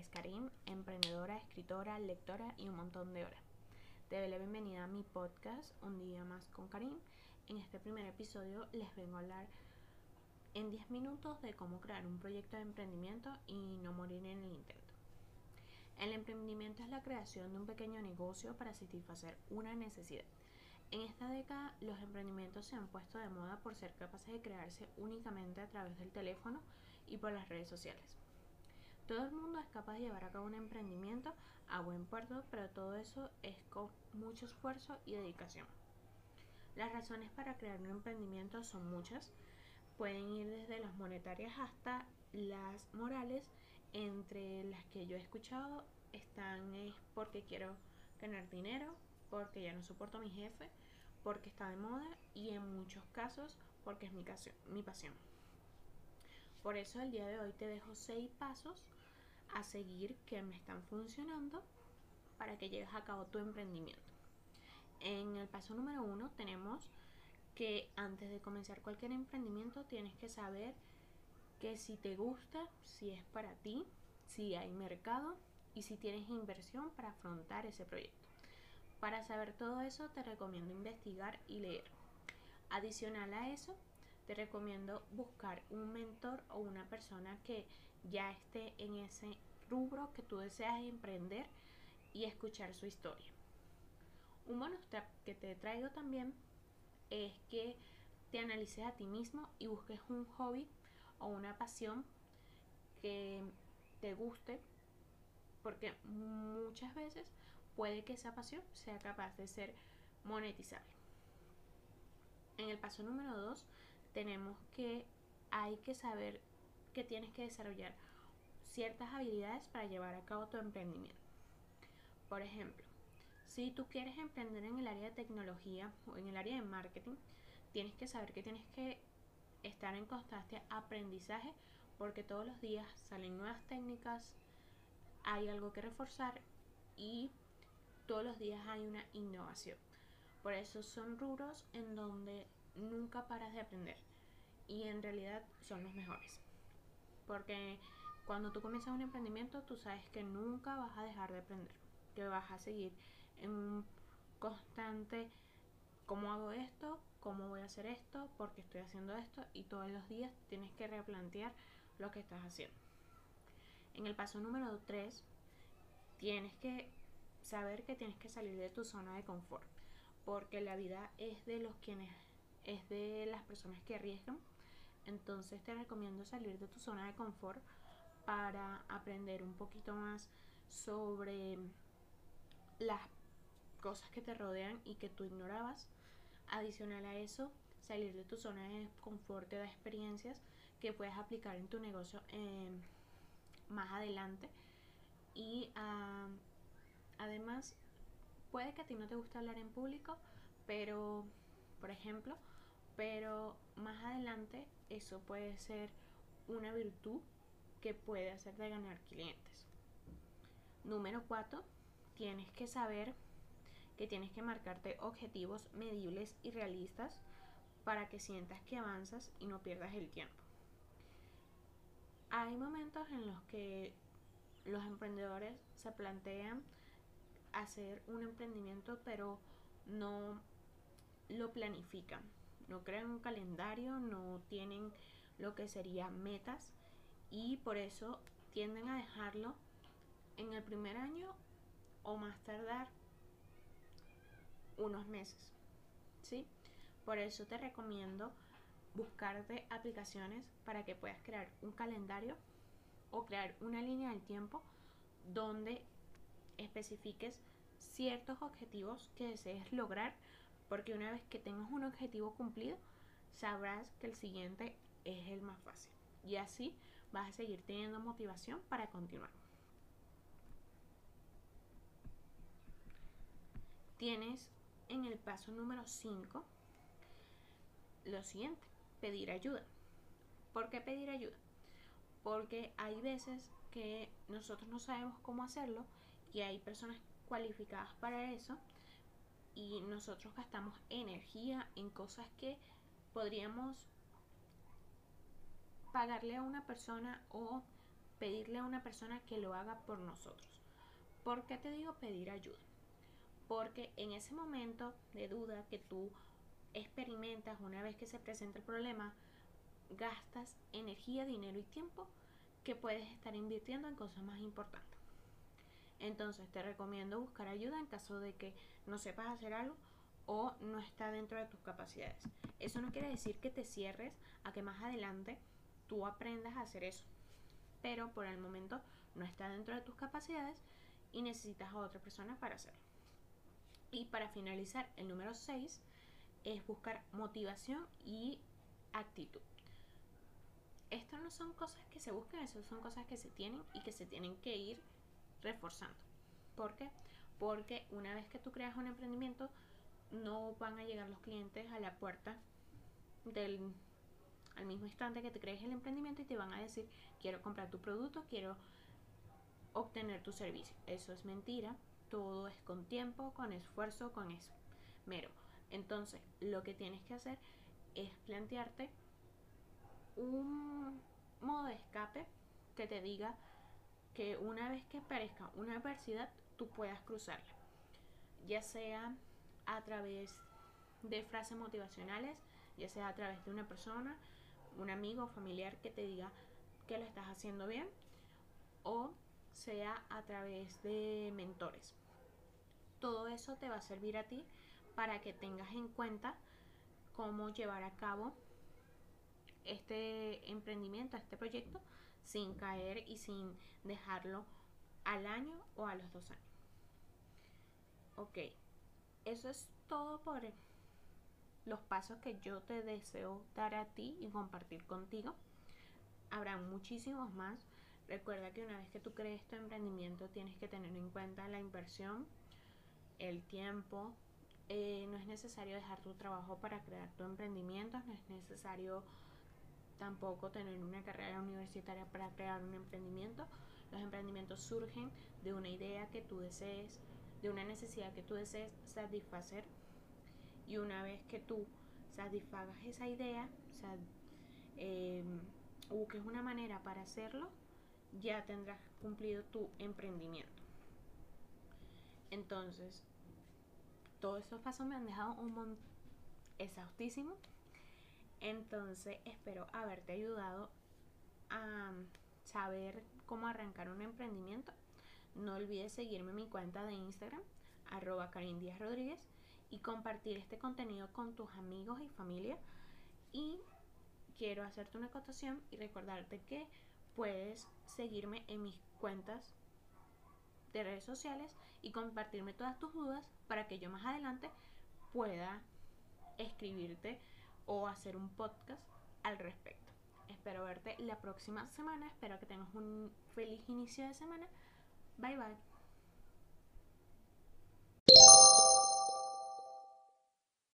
es Karim, emprendedora, escritora, lectora y un montón de horas. Te la bienvenida a mi podcast Un día más con Karim. En este primer episodio les vengo a hablar en 10 minutos de cómo crear un proyecto de emprendimiento y no morir en el intento. El emprendimiento es la creación de un pequeño negocio para satisfacer una necesidad. En esta década los emprendimientos se han puesto de moda por ser capaces de crearse únicamente a través del teléfono y por las redes sociales. Todo el mundo es capaz de llevar a cabo un emprendimiento a buen puerto, pero todo eso es con mucho esfuerzo y dedicación. Las razones para crear un emprendimiento son muchas. Pueden ir desde las monetarias hasta las morales. Entre las que yo he escuchado están es porque quiero ganar dinero, porque ya no soporto a mi jefe, porque está de moda y en muchos casos porque es mi, mi pasión. Por eso el día de hoy te dejo seis pasos a seguir que me están funcionando para que llegues a cabo tu emprendimiento. En el paso número uno tenemos que antes de comenzar cualquier emprendimiento tienes que saber que si te gusta, si es para ti, si hay mercado y si tienes inversión para afrontar ese proyecto. Para saber todo eso te recomiendo investigar y leer. Adicional a eso, te recomiendo buscar un mentor o una persona que ya esté en ese rubro que tú deseas emprender y escuchar su historia. Un bonus que te traigo también es que te analices a ti mismo y busques un hobby o una pasión que te guste porque muchas veces puede que esa pasión sea capaz de ser monetizable. En el paso número 2 tenemos que hay que saber que tienes que desarrollar ciertas habilidades para llevar a cabo tu emprendimiento. Por ejemplo, si tú quieres emprender en el área de tecnología o en el área de marketing, tienes que saber que tienes que estar en constante aprendizaje porque todos los días salen nuevas técnicas, hay algo que reforzar y todos los días hay una innovación. Por eso son rubros en donde nunca paras de aprender y en realidad son los mejores. Porque cuando tú comienzas un emprendimiento, tú sabes que nunca vas a dejar de aprender, que vas a seguir en constante cómo hago esto, cómo voy a hacer esto, por qué estoy haciendo esto y todos los días tienes que replantear lo que estás haciendo. En el paso número 3, tienes que saber que tienes que salir de tu zona de confort, porque la vida es de los quienes es de las personas que arriesgan. Entonces te recomiendo salir de tu zona de confort para aprender un poquito más sobre las cosas que te rodean y que tú ignorabas. Adicional a eso, salir de tu zona de confort te da experiencias que puedes aplicar en tu negocio eh, más adelante. Y Además, puede que a ti no te guste hablar en público, pero, por ejemplo, pero más adelante eso puede ser una virtud que puede hacerte ganar clientes. Número 4, tienes que saber que tienes que marcarte objetivos medibles y realistas para que sientas que avanzas y no pierdas el tiempo. Hay momentos en los que los emprendedores se plantean hacer un emprendimiento, pero no lo planifican. No crean un calendario, no tienen lo que serían metas y por eso tienden a dejarlo en el primer año o más tardar unos meses. ¿Sí? Por eso te recomiendo buscarte aplicaciones para que puedas crear un calendario o crear una línea del tiempo donde especifiques ciertos objetivos que desees lograr, porque una vez que tengas un objetivo cumplido, sabrás que el siguiente es el más fácil. Y así vas a seguir teniendo motivación para continuar. Tienes en el paso número 5 lo siguiente, pedir ayuda. ¿Por qué pedir ayuda? Porque hay veces que nosotros no sabemos cómo hacerlo y hay personas cualificadas para eso y nosotros gastamos energía en cosas que podríamos pagarle a una persona o pedirle a una persona que lo haga por nosotros. ¿Por qué te digo pedir ayuda? Porque en ese momento de duda que tú experimentas una vez que se presenta el problema, gastas energía, dinero y tiempo que puedes estar invirtiendo en cosas más importantes. Entonces te recomiendo buscar ayuda en caso de que no sepas hacer algo o no está dentro de tus capacidades. Eso no quiere decir que te cierres a que más adelante tú aprendas a hacer eso. Pero por el momento no está dentro de tus capacidades y necesitas a otra persona para hacerlo. Y para finalizar, el número 6 es buscar motivación y actitud. Estas no son cosas que se buscan, eso son cosas que se tienen y que se tienen que ir reforzando. ¿Por qué? Porque una vez que tú creas un emprendimiento, no van a llegar los clientes a la puerta del al mismo instante que te crees el emprendimiento y te van a decir quiero comprar tu producto, quiero obtener tu servicio. Eso es mentira. Todo es con tiempo, con esfuerzo, con esmero. Entonces, lo que tienes que hacer es plantearte un modo de escape que te diga que una vez que aparezca una adversidad, tú puedas cruzarla. Ya sea a través de frases motivacionales, ya sea a través de una persona, un amigo o familiar que te diga que lo estás haciendo bien, o sea a través de mentores. Todo eso te va a servir a ti para que tengas en cuenta cómo llevar a cabo este emprendimiento, este proyecto, sin caer y sin dejarlo al año o a los dos años. Ok, eso es todo por los pasos que yo te deseo dar a ti y compartir contigo. Habrá muchísimos más. Recuerda que una vez que tú crees tu emprendimiento tienes que tener en cuenta la inversión, el tiempo. Eh, no es necesario dejar tu trabajo para crear tu emprendimiento, no es necesario tampoco tener una carrera universitaria para crear un emprendimiento. Los emprendimientos surgen de una idea que tú desees, de una necesidad que tú desees satisfacer. Y una vez que tú satisfagas esa idea, o sea, eh, busques una manera para hacerlo, ya tendrás cumplido tu emprendimiento. Entonces, todos estos pasos me han dejado un montón exhaustísimo entonces espero haberte ayudado a saber cómo arrancar un emprendimiento. No olvides seguirme en mi cuenta de Instagram, arroba Rodríguez, y compartir este contenido con tus amigos y familia. Y quiero hacerte una acotación y recordarte que puedes seguirme en mis cuentas de redes sociales y compartirme todas tus dudas para que yo más adelante pueda escribirte o hacer un podcast al respecto. Espero verte la próxima semana, espero que tengas un feliz inicio de semana. Bye bye.